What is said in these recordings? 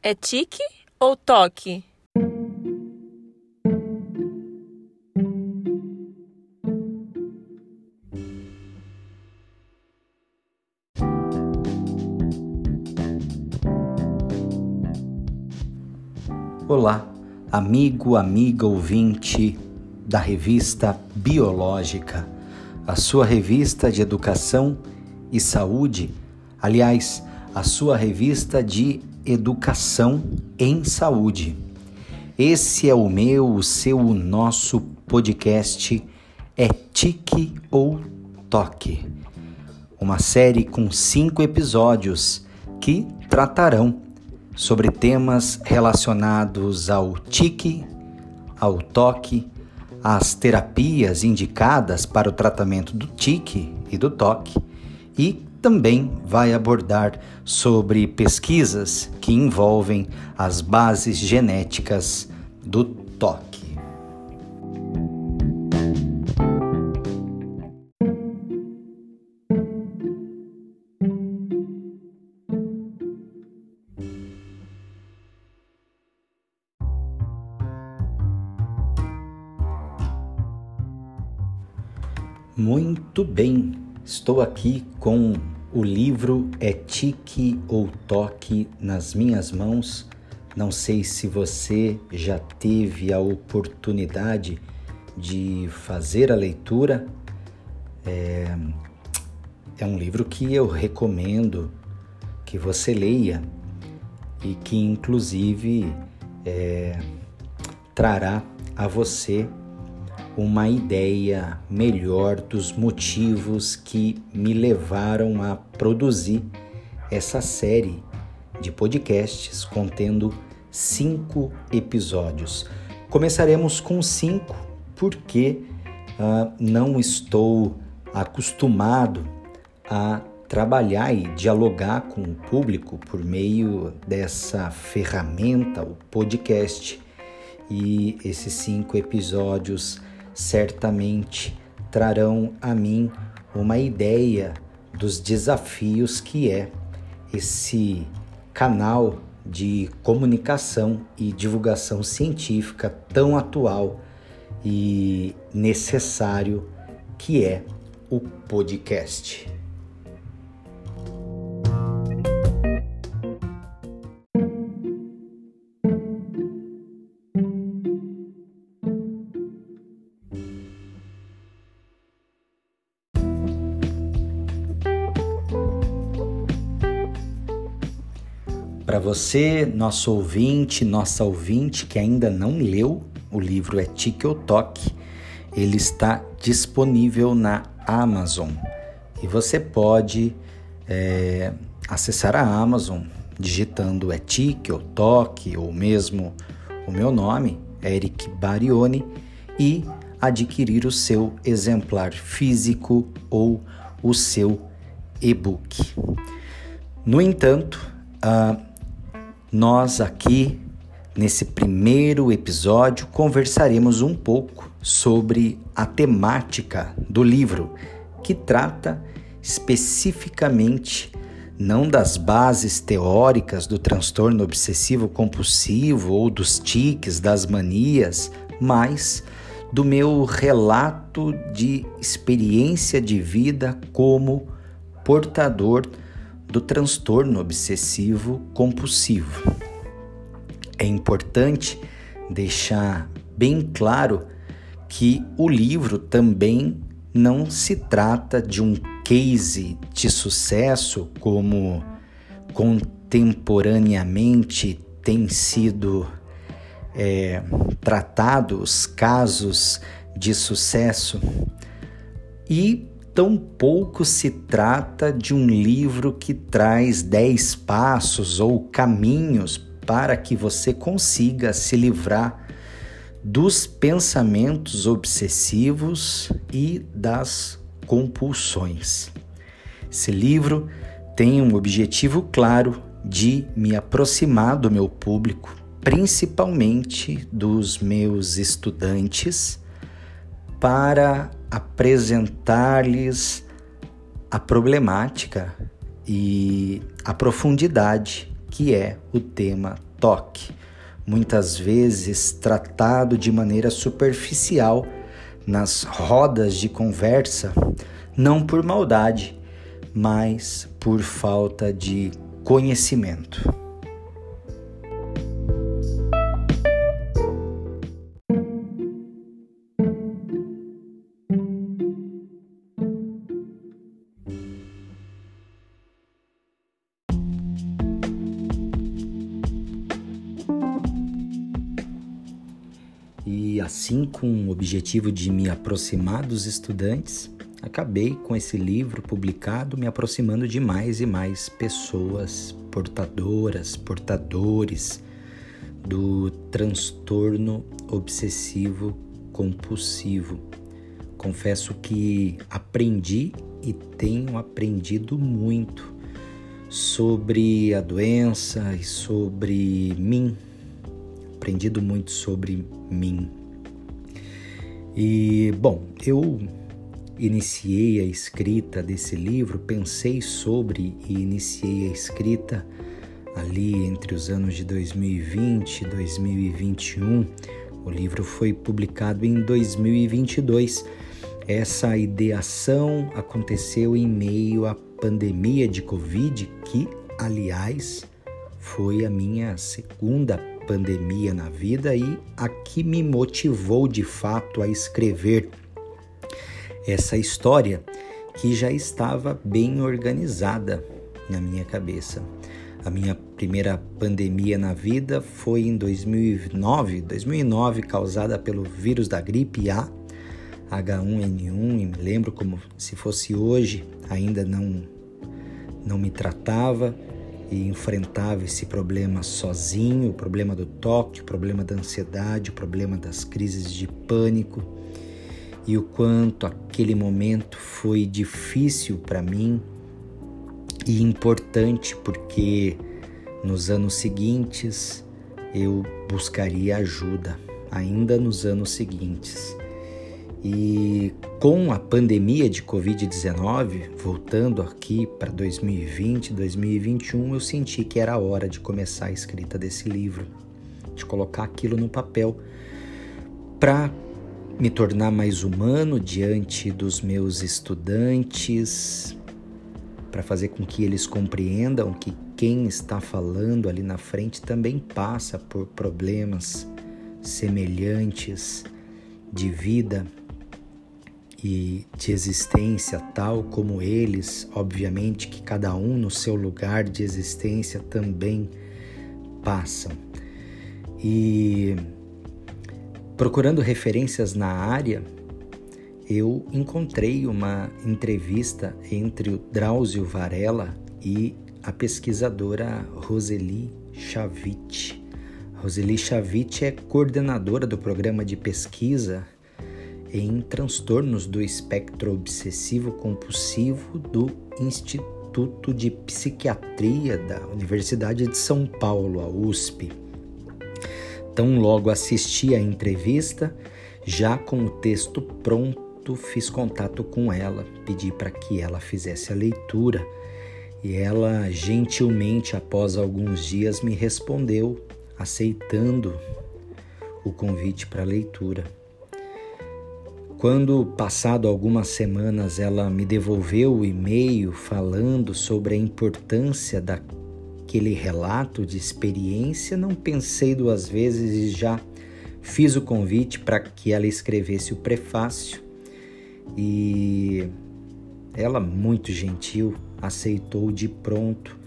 É tique ou toque? Olá, amigo, amiga ouvinte da revista Biológica, a sua revista de educação e saúde, aliás, a sua revista de educação em saúde. Esse é o meu, o seu, o nosso podcast É Tique ou Toque. Uma série com cinco episódios que tratarão sobre temas relacionados ao tique, ao toque, às terapias indicadas para o tratamento do tique e do toque e também vai abordar sobre pesquisas que envolvem as bases genéticas do toque. Muito bem, estou aqui com o livro É Tique ou Toque nas minhas mãos. Não sei se você já teve a oportunidade de fazer a leitura. É, é um livro que eu recomendo que você leia e que, inclusive, é, trará a você uma ideia melhor dos motivos que me levaram a produzir essa série de podcasts contendo cinco episódios. Começaremos com cinco porque uh, não estou acostumado a trabalhar e dialogar com o público por meio dessa ferramenta, o podcast. E esses cinco episódios certamente trarão a mim uma ideia dos desafios que é esse canal de comunicação e divulgação científica tão atual e necessário que é o podcast. Você, nosso ouvinte, nossa ouvinte que ainda não leu o livro É Tique ou Toque, ele está disponível na Amazon e você pode é, acessar a Amazon digitando É Tique ou Toque ou mesmo o meu nome, Eric Barioni, e adquirir o seu exemplar físico ou o seu e-book. No entanto, uh, nós aqui, nesse primeiro episódio, conversaremos um pouco sobre a temática do livro, que trata especificamente não das bases teóricas do transtorno obsessivo compulsivo ou dos tiques, das manias, mas do meu relato de experiência de vida como portador do transtorno obsessivo compulsivo. É importante deixar bem claro que o livro também não se trata de um case de sucesso como contemporaneamente tem sido é, tratado os casos de sucesso e tampouco se trata de um livro que traz dez passos ou caminhos para que você consiga se livrar dos pensamentos obsessivos e das compulsões. Esse livro tem um objetivo claro de me aproximar do meu público, principalmente dos meus estudantes para apresentar-lhes a problemática e a profundidade que é o tema toque, muitas vezes tratado de maneira superficial nas rodas de conversa, não por maldade, mas por falta de conhecimento. Assim, com o objetivo de me aproximar dos estudantes, acabei com esse livro publicado me aproximando de mais e mais pessoas portadoras, portadores do transtorno obsessivo compulsivo. Confesso que aprendi e tenho aprendido muito sobre a doença e sobre mim, aprendido muito sobre mim. E, bom, eu iniciei a escrita desse livro, pensei sobre e iniciei a escrita ali entre os anos de 2020 e 2021. O livro foi publicado em 2022. Essa ideação aconteceu em meio à pandemia de Covid, que, aliás, foi a minha segunda pandemia na vida e a que me motivou de fato a escrever essa história que já estava bem organizada na minha cabeça. A minha primeira pandemia na vida foi em 2009, 2009 causada pelo vírus da gripe A, H1N1, e me lembro como se fosse hoje, ainda não não me tratava e enfrentava esse problema sozinho, o problema do toque, o problema da ansiedade, o problema das crises de pânico e o quanto aquele momento foi difícil para mim e importante porque nos anos seguintes eu buscaria ajuda, ainda nos anos seguintes. E com a pandemia de Covid-19, voltando aqui para 2020, 2021, eu senti que era a hora de começar a escrita desse livro, de colocar aquilo no papel para me tornar mais humano diante dos meus estudantes, para fazer com que eles compreendam que quem está falando ali na frente também passa por problemas semelhantes de vida e de existência tal como eles, obviamente que cada um no seu lugar de existência também passam. E procurando referências na área, eu encontrei uma entrevista entre o Drauzio Varela e a pesquisadora Roseli Chavit. Roseli Chavit é coordenadora do programa de pesquisa em transtornos do espectro obsessivo compulsivo do Instituto de Psiquiatria da Universidade de São Paulo, a USP. Tão logo assisti à entrevista, já com o texto pronto, fiz contato com ela, pedi para que ela fizesse a leitura e ela gentilmente, após alguns dias, me respondeu, aceitando o convite para a leitura. Quando, passado algumas semanas, ela me devolveu o e-mail falando sobre a importância daquele relato de experiência, não pensei duas vezes e já fiz o convite para que ela escrevesse o prefácio. E ela, muito gentil, aceitou de pronto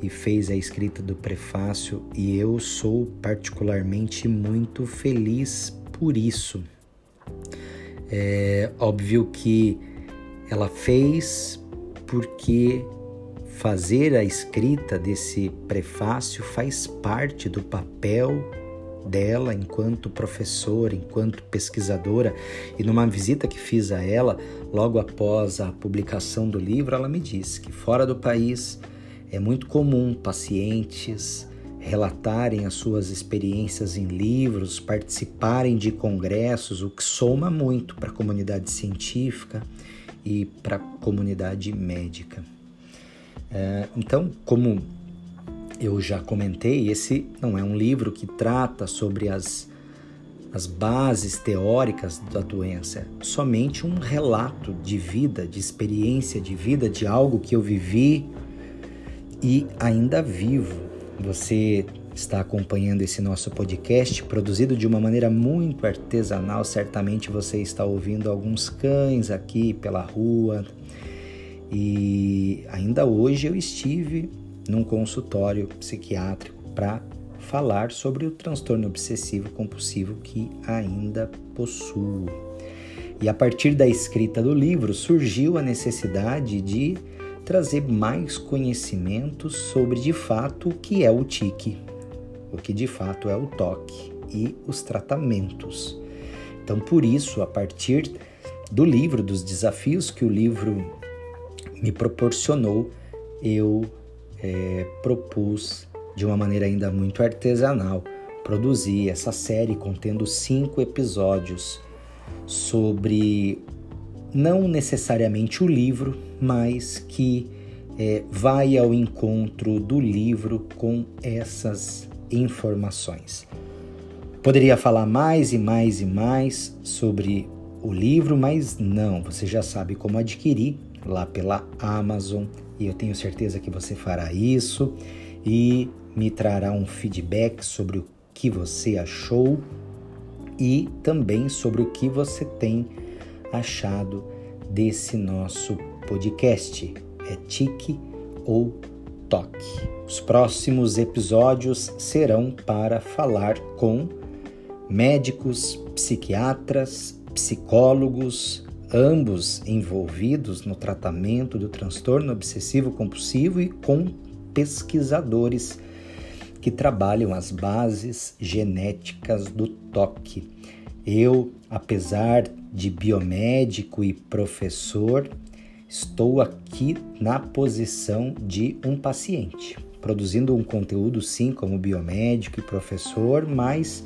e fez a escrita do prefácio, e eu sou particularmente muito feliz por isso. É óbvio que ela fez porque fazer a escrita desse prefácio faz parte do papel dela enquanto professora, enquanto pesquisadora. E numa visita que fiz a ela, logo após a publicação do livro, ela me disse que fora do país é muito comum pacientes relatarem as suas experiências em livros, participarem de congressos, o que soma muito para a comunidade científica e para a comunidade médica. É, então, como eu já comentei, esse não é um livro que trata sobre as, as bases teóricas da doença, é somente um relato de vida, de experiência de vida, de algo que eu vivi e ainda vivo. Você está acompanhando esse nosso podcast, produzido de uma maneira muito artesanal. Certamente você está ouvindo alguns cães aqui pela rua. E ainda hoje eu estive num consultório psiquiátrico para falar sobre o transtorno obsessivo compulsivo que ainda possuo. E a partir da escrita do livro surgiu a necessidade de trazer mais conhecimentos sobre de fato o que é o tique, o que de fato é o toque e os tratamentos. Então, por isso, a partir do livro, dos desafios que o livro me proporcionou, eu é, propus de uma maneira ainda muito artesanal produzir essa série contendo cinco episódios sobre não necessariamente o livro, mas que é, vai ao encontro do livro com essas informações. Poderia falar mais e mais e mais sobre o livro, mas não, você já sabe como adquirir lá pela Amazon e eu tenho certeza que você fará isso e me trará um feedback sobre o que você achou e também sobre o que você tem achado desse nosso podcast. É tique ou toque. Os próximos episódios serão para falar com médicos, psiquiatras, psicólogos, ambos envolvidos no tratamento do transtorno obsessivo compulsivo e com pesquisadores que trabalham as bases genéticas do toque. Eu, apesar de biomédico e professor, estou aqui na posição de um paciente produzindo um conteúdo sim como biomédico e professor, mas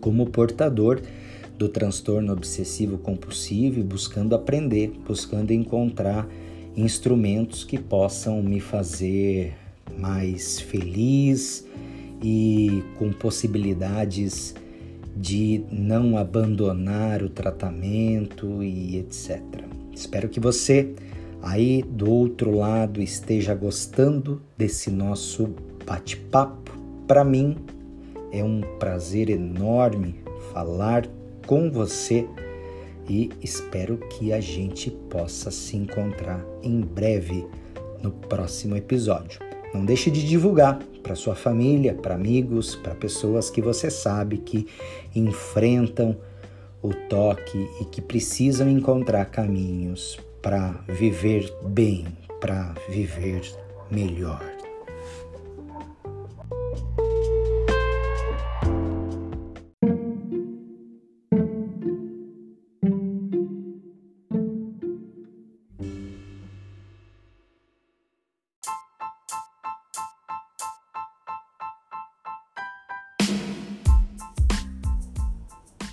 como portador do transtorno obsessivo compulsivo e buscando aprender, buscando encontrar instrumentos que possam me fazer mais feliz e com possibilidades de não abandonar o tratamento e etc. Espero que você aí do outro lado esteja gostando desse nosso bate-papo. Para mim é um prazer enorme falar com você e espero que a gente possa se encontrar em breve no próximo episódio. Não deixe de divulgar para sua família, para amigos, para pessoas que você sabe que enfrentam o toque e que precisam encontrar caminhos para viver bem, para viver melhor.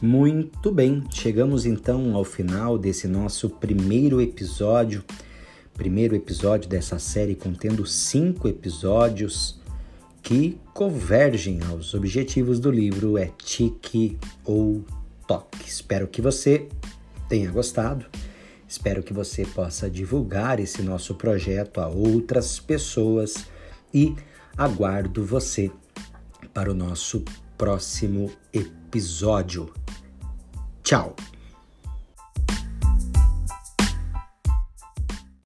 Muito bem, chegamos então ao final desse nosso primeiro episódio, primeiro episódio dessa série contendo cinco episódios que convergem aos objetivos do livro É Tique ou Toque. Espero que você tenha gostado, espero que você possa divulgar esse nosso projeto a outras pessoas e aguardo você para o nosso próximo episódio. Tchau!